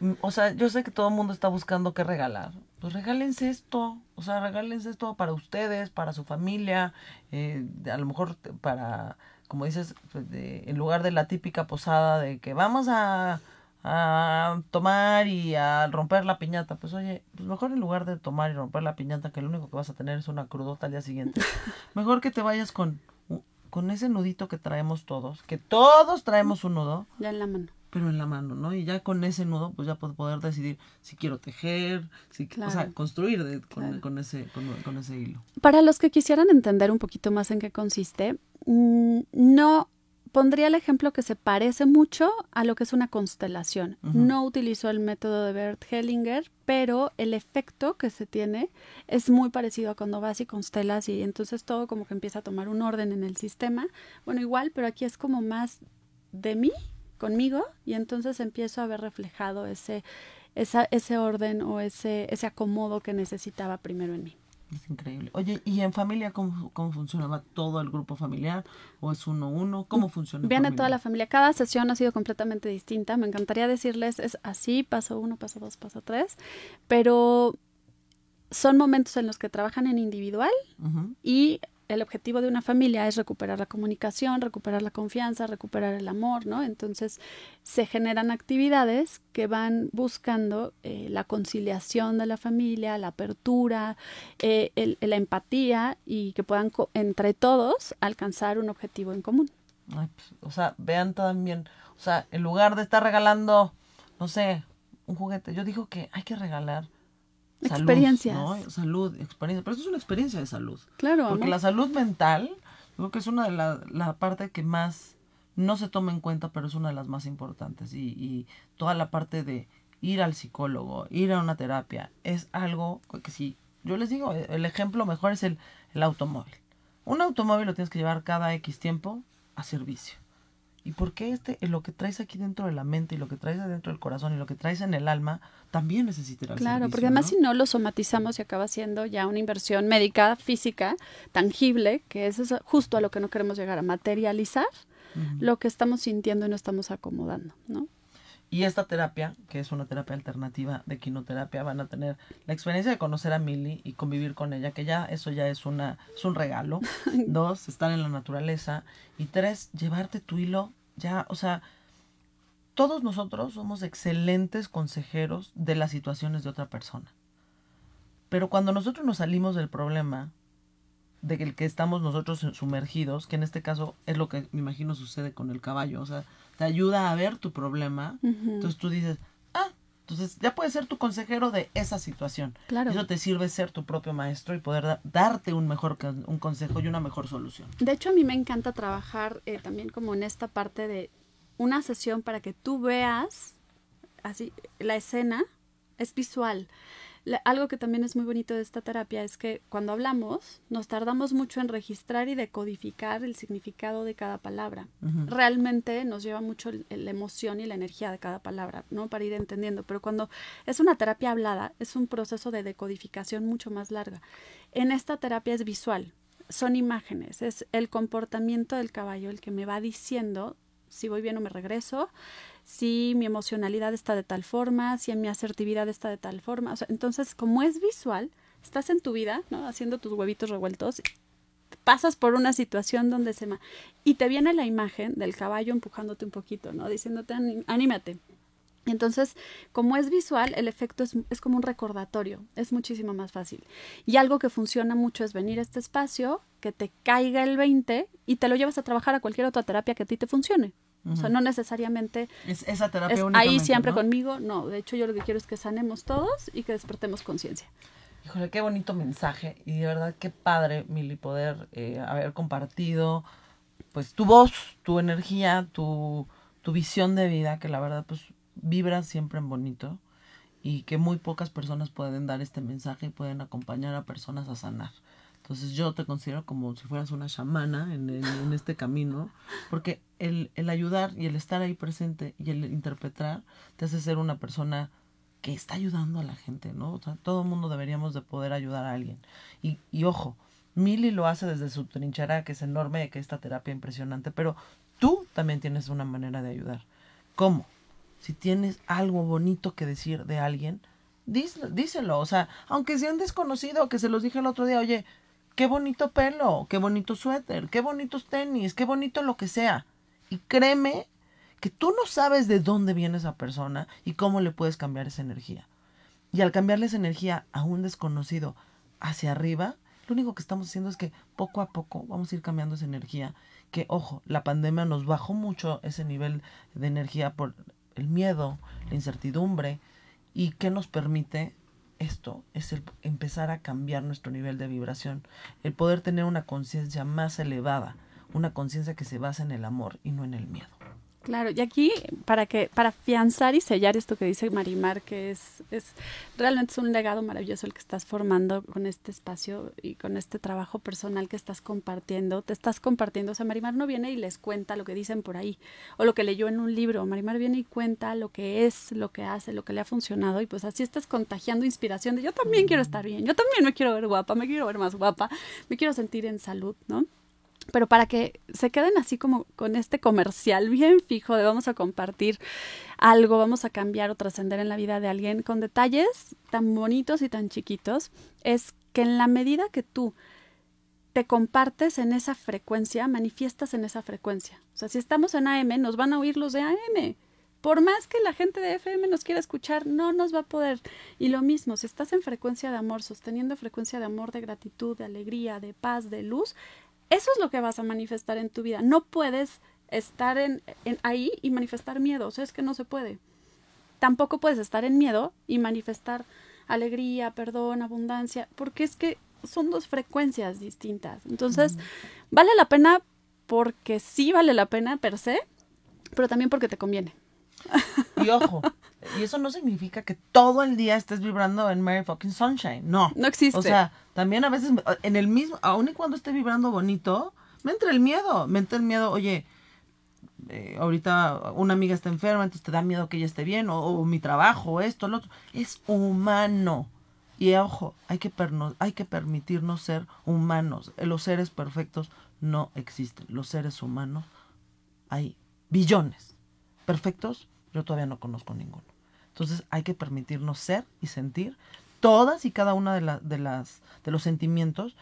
Mm, O sea, yo sé que todo el mundo está buscando qué regalar. Pues regálense esto. O sea, regálense esto para ustedes, para su familia. eh, a lo mejor para, como dices, pues, de- en lugar de la típica posada de que vamos a, a tomar y a romper la piñata. Pues oye, pues mejor en lugar de tomar y romper la piñata, que lo único que vas a tener es una crudota al día siguiente. mejor que te vayas con, con ese nudito que traemos todos. Que todos traemos un nudo Ya en la mano. Pero en la mano, ¿no? Y ya con ese nudo, pues ya puedo poder decidir si quiero tejer, si, o sea, construir de- con, Claro. con ese, con, con ese hilo. Para los que quisieran entender un poquito más en qué consiste, mm, no pondría el ejemplo que se parece mucho a lo que es una constelación. No utilizo el método de Bert Hellinger, pero el efecto que se tiene es muy parecido a cuando vas y constelas y entonces todo como que empieza a tomar un orden en el sistema. Bueno, igual, pero aquí es como más de mí, conmigo, y entonces empiezo a ver reflejado ese, esa, ese orden o ese, ese acomodo que necesitaba primero en mí. Es increíble. Oye, ¿y en familia cómo, cómo funciona? ¿Va todo el grupo familiar o es uno a uno? ¿Cómo funciona? en Viene familia? toda la familia. Cada sesión ha sido completamente distinta. Me encantaría decirles, es así, paso uno, paso dos, paso tres, pero son momentos en los que trabajan en individual y el objetivo de una familia es recuperar la comunicación, recuperar la confianza, recuperar el amor, ¿no? Entonces se generan actividades que van buscando eh, la conciliación de la familia, la apertura, eh, el- la empatía y que puedan entre todos alcanzar un objetivo en común. Ay, pues, o sea, vean también, o sea, en lugar de estar regalando, no sé, un juguete, yo digo que hay que regalar salud, Experiencias. ¿no? Salud, experiencia, pero esto es una experiencia de salud. Claro, Porque amor. la salud mental, creo que es una de la, la parte que más no se toma en cuenta, pero es una de las más importantes. Y, y toda la parte de ir al psicólogo, ir a una terapia, es algo que si, yo les digo, el ejemplo mejor es el, el automóvil. Un automóvil lo tienes que llevar cada X tiempo a servicio. ¿Y por qué este, lo que traes aquí dentro de la mente y lo que traes dentro del corazón y lo que traes en el alma también necesita Claro, servicio, porque además ¿no? si no lo somatizamos y acaba siendo ya una inversión médica, física, tangible, que eso es justo a lo que no queremos llegar a materializar, lo que estamos sintiendo y no estamos acomodando, ¿no? Y esta terapia, que es una terapia alternativa de quinoterapia, van a tener la experiencia de conocer a Milly y convivir con ella, que ya eso ya es una es un regalo. Dos, estar en la naturaleza y tres, llevarte tu hilo ya, o sea, todos nosotros somos excelentes consejeros de las situaciones de otra persona. Pero cuando nosotros nos salimos del problema, de el que estamos nosotros sumergidos, que en este caso es lo que me imagino sucede con el caballo, o sea, te ayuda a ver tu problema, entonces tú dices, ah, entonces ya puedes ser tu consejero de esa situación. Claro. Eso te sirve ser tu propio maestro y poder darte un mejor un consejo y una mejor solución. De hecho, a mí me encanta trabajar eh, también como en esta parte de una sesión para que tú veas así la escena es visual algo que también es muy bonito de esta terapia es que cuando hablamos nos tardamos mucho en registrar y decodificar el significado de cada palabra. Realmente nos lleva mucho la emoción y la energía de cada palabra, ¿no? Para ir entendiendo. Pero cuando es una terapia hablada, es un proceso de decodificación mucho más larga. En esta terapia es visual. Son imágenes, es el comportamiento del caballo el que me va diciendo si voy bien o me regreso, si mi emocionalidad está de tal forma, si mi asertividad está de tal forma. O sea, entonces, como es visual, estás en tu vida, ¿no? Haciendo tus huevitos revueltos, pasas por una situación donde se... Ma y te viene la imagen del caballo empujándote un poquito, ¿no? Diciéndote, anímate. Entonces, como es visual, el efecto es, es, como un recordatorio, es muchísimo más fácil. Y algo que funciona mucho es venir a este espacio, que te caiga el 20 y te lo llevas a trabajar a cualquier otra terapia que a ti te funcione. O sea, no necesariamente es esa terapia es ahí siempre conmigo. No, de hecho yo lo que quiero es que sanemos todos y que despertemos conciencia. Híjole, qué bonito mensaje y de verdad qué padre, Mili, poder eh, haber compartido pues tu voz, tu energía, tu, tu visión de vida, que la verdad pues vibra siempre en bonito y que muy pocas personas pueden dar este mensaje y pueden acompañar a personas a sanar. Entonces yo te considero como si fueras una chamana en, este camino, porque el, el, ayudar y el estar ahí presente y el interpretar te hace ser una persona que está ayudando a la gente, ¿no? O sea, todo el mundo deberíamos de poder ayudar a alguien. Y, y ojo, Mili lo hace desde su trinchera, que es enorme, que esta terapia impresionante, pero tú también tienes una manera de ayudar. ¿Cómo? Si tienes algo bonito que decir de alguien, díselo, o sea, aunque sea un desconocido, que se los dije el otro día, oye, qué bonito pelo, qué bonito suéter, qué bonitos tenis, qué bonito lo que sea. Y créeme que tú no sabes de dónde viene esa persona y cómo le puedes cambiar esa energía. Y al cambiarle esa energía a un desconocido hacia arriba, lo único que estamos haciendo es que poco a poco vamos a ir cambiando esa energía. Que, ojo, la pandemia nos bajó mucho ese nivel de energía por el miedo, la incertidumbre, y que nos permite esto es el empezar a cambiar nuestro nivel de vibración, el poder tener una conciencia más elevada, una conciencia que se basa en el amor y no en el miedo. Claro, y aquí para que para afianzar y sellar esto que dice Marimar, que es, es realmente es un legado maravilloso el que estás formando con este espacio y con este trabajo personal que estás compartiendo, te estás compartiendo, o sea, Marimar no viene y les cuenta lo que dicen por ahí o lo que leyó en un libro, Marimar viene y cuenta lo que es, lo que hace, lo que le ha funcionado y pues así estás contagiando inspiración de yo también quiero estar bien, yo también me quiero ver guapa, me quiero ver más guapa, me quiero sentir en salud, ¿no? Pero para que se queden así como con este comercial bien fijo de vamos a compartir algo, vamos a cambiar o trascender en la vida de alguien con detalles tan bonitos y tan chiquitos, es que en la medida que tú te compartes en esa frecuencia, manifiestas en esa frecuencia. O sea, si estamos en AM, nos van a oír los de AM. Por más que la gente de FM nos quiera escuchar, no nos va a poder. Y lo mismo, si estás en frecuencia de amor, sosteniendo frecuencia de amor, de gratitud, de alegría, de paz, de luz, eso es lo que vas a manifestar en tu vida. No puedes estar en, ahí y manifestar miedo. O sea, es que no se puede. Tampoco puedes estar en miedo y manifestar alegría, perdón, abundancia, porque es que son dos frecuencias distintas. Entonces, vale la pena porque sí vale la pena per se, pero también porque te conviene. Y ojo, y eso no significa que todo el día estés vibrando en Mary fucking Sunshine. No. No existe. O sea, también a veces, en el mismo, aun y cuando esté vibrando bonito, me entra el miedo. Me entra el miedo, oye, eh, ahorita una amiga está enferma, entonces te da miedo que ella esté bien, o, mi trabajo, esto, lo otro. Es humano. Y ojo, hay que, hay que permitirnos ser humanos. Los seres perfectos no existen. Los seres humanos hay billones. Perfectos yo todavía no conozco ninguno. Entonces hay que permitirnos ser y sentir todas y cada una de, la- de, las, de los sentimientos,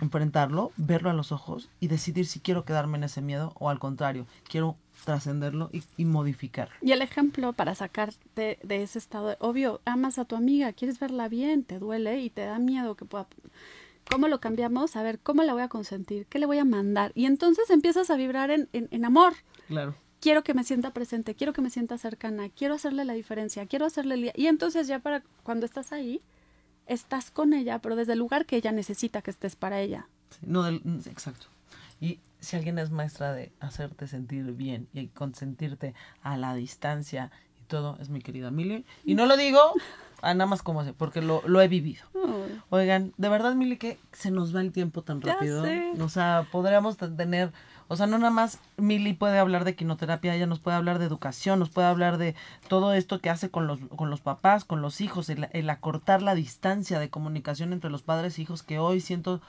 enfrentarlo, verlo a los ojos y decidir si quiero quedarme en ese miedo o al contrario, quiero trascenderlo y, y modificarlo. Y el ejemplo para sacarte de ese estado, de- obvio, amas a tu amiga, quieres verla bien, te duele y te da miedo que pueda... ¿Cómo lo cambiamos? A ver, ¿cómo la voy a consentir? ¿Qué le voy a mandar? Y entonces empiezas a vibrar en, en- en amor. Claro. Quiero que me sienta presente, quiero que me sienta cercana, quiero hacerle la diferencia, quiero hacerle el día. Y entonces ya para cuando estás ahí, estás con ella, pero desde el lugar que ella necesita que estés para ella. Sí, no del, mm, exacto. Y si alguien es maestra de hacerte sentir bien y consentirte a la distancia y todo, es mi querida Mili. Y no lo digo a nada más como sé, porque lo, lo he vivido. Oigan, de verdad, Mili, que se nos va el tiempo tan rápido. sé. O sea, podríamos tener, o sea, no nada más Mili puede hablar de quinoterapia, ella nos puede hablar de educación, nos puede hablar de todo esto que hace con los, con los papás, con los hijos, el, el acortar la distancia de comunicación entre los padres e hijos, que hoy siento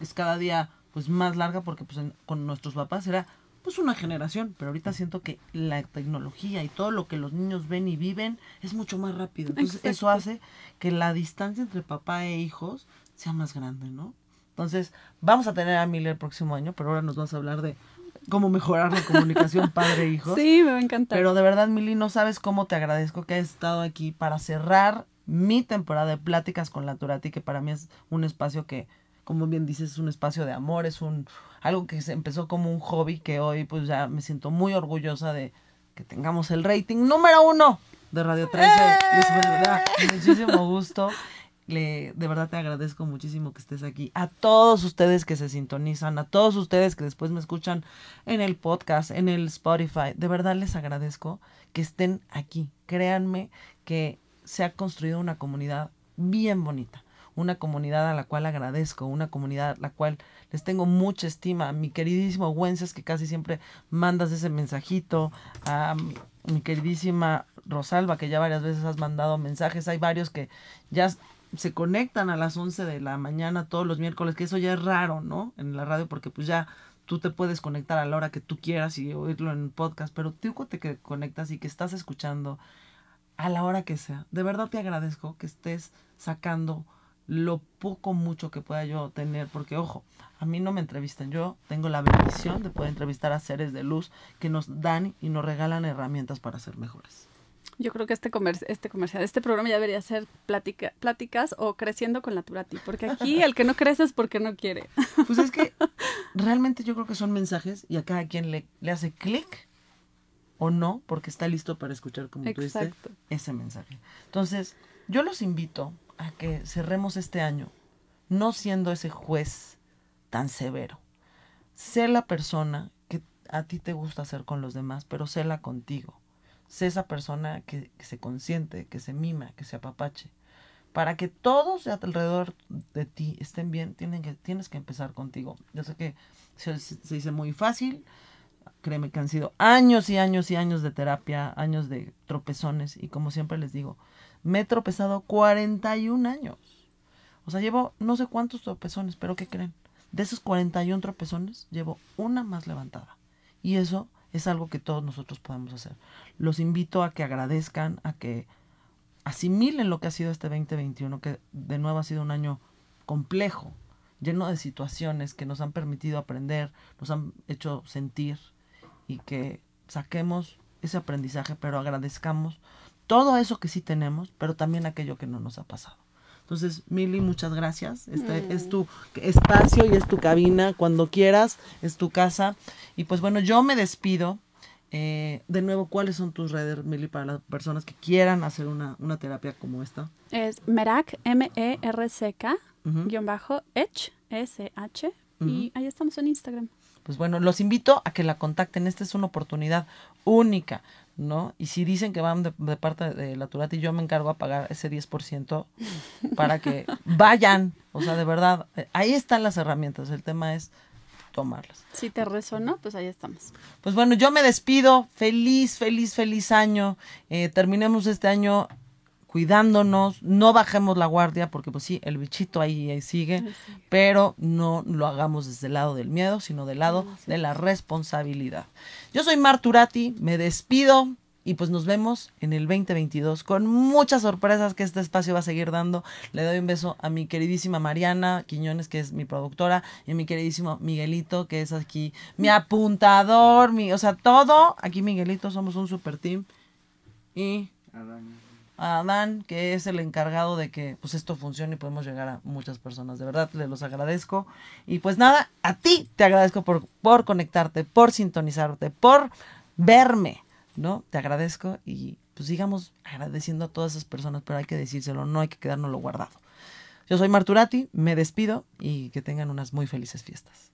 es cada día pues más larga porque pues en- con nuestros papás era pues una generación, pero ahorita siento que la tecnología y todo lo que los niños ven y viven es mucho más rápido. Entonces eso hace que la distancia entre papá e hijos sea más grande, ¿no? Entonces vamos a tener a Mili el próximo año, pero ahora nos vas a hablar de cómo mejorar la comunicación padre-hijo. Sí, me va a encantar. Pero de verdad, Mili, no sabes cómo te agradezco que hayas estado aquí para cerrar mi temporada de pláticas con la Turati, que para mí es un espacio que, como bien dices, es un espacio de amor, es un algo que se empezó como un hobby que hoy pues ya me siento muy orgullosa de que tengamos el rating número uno de Radio 13. Y eso me da muchísimo gusto. Le, de verdad te agradezco muchísimo que estés aquí. A todos ustedes que se sintonizan, a todos ustedes que después me escuchan en el podcast, en el Spotify, de verdad les agradezco que estén aquí. Créanme que se ha construido una comunidad bien bonita, una comunidad a la cual agradezco, una comunidad a la cual les tengo mucha estima. A mi queridísimo Wences, que casi siempre mandas ese mensajito, a mi queridísima Rosalba, que ya varias veces has mandado mensajes, hay varios que ya se conectan a las 11 de la mañana todos los miércoles, que eso ya es raro, ¿no? En la radio, porque pues ya tú te puedes conectar a la hora que tú quieras y oírlo en podcast, pero tú te conectas y que estás escuchando a la hora que sea. De verdad te agradezco que estés sacando lo poco mucho que pueda yo tener, porque ojo, a mí no me entrevistan, yo tengo la bendición de poder entrevistar a seres de luz que nos dan y nos regalan herramientas para ser mejores. Yo creo que este, comer este comercial, este programa ya debería ser plática, pláticas o creciendo con la Turati, porque aquí el que no crece es porque no quiere. Pues es que realmente yo creo que son mensajes y a cada quien le, le hace clic o no, porque está listo para escuchar, como tú dices, ese mensaje. Entonces, yo los invito a que cerremos este año no siendo ese juez tan severo. Sé la persona que a ti te gusta hacer con los demás, pero séla contigo. Sé esa persona que, se consiente, que se mima, que se apapache. Para que todos de alrededor de ti estén bien, tienen que, tienes que empezar contigo. Yo sé que se, se dice muy fácil, créeme que han sido años y años y años de terapia, años de tropezones y como siempre les digo, me he tropezado 41 años. O sea, llevo no sé cuántos tropezones, pero ¿qué creen? De esos 41 tropezones, llevo una más levantada. Y eso es algo que todos nosotros podemos hacer. Los invito a que agradezcan, a que asimilen lo que ha sido este 2021, que de nuevo ha sido un año complejo, lleno de situaciones que nos han permitido aprender, nos han hecho sentir y que saquemos ese aprendizaje, pero agradezcamos todo eso que sí tenemos, pero también aquello que no nos ha pasado. Entonces, Mili, muchas gracias. Este es tu espacio y es tu cabina. Cuando quieras, es tu casa. Y pues bueno, yo me despido. Eh, de nuevo, ¿cuáles son tus redes, Mili, para las personas que quieran hacer una, una terapia como esta? Es Merak, M-E-R-C-K, Ujú. guion bajo, H, S-H, y ahí estamos en Instagram. Pues bueno, los invito a que la contacten. Esta es una oportunidad única, ¿no? Y si dicen que van de, de parte de la Turati, yo me encargo a pagar ese 10% para que vayan. O sea, de verdad, eh, ahí están las herramientas. El tema es tomarlas. Si te resonó, pues ahí estamos. Pues bueno, yo me despido. Feliz, feliz, feliz año. Eh, terminemos este año cuidándonos, no bajemos la guardia, porque pues sí, el bichito ahí, ahí sigue, pero no lo hagamos desde el lado del miedo, sino del lado de la responsabilidad. Yo soy Marturati, me despido Y pues nos vemos en el 2022 con muchas sorpresas que este espacio va a seguir dando. Le doy un beso a mi queridísima Mariana Quiñones, que es mi productora, y a mi queridísimo Miguelito, que es aquí mi apuntador, mi, o sea, todo. Aquí Miguelito, somos un super team. Y a Adán, que es el encargado de que pues esto funcione y podemos llegar a muchas personas. De verdad, le los agradezco. Y pues nada, a ti te agradezco por, por conectarte, por sintonizarte, por verme, ¿no? Te agradezco y pues sigamos agradeciendo a todas esas personas, pero hay que decírselo, no hay que quedárnoslo guardado. Yo soy Marturati, me despido y que tengan unas muy felices fiestas.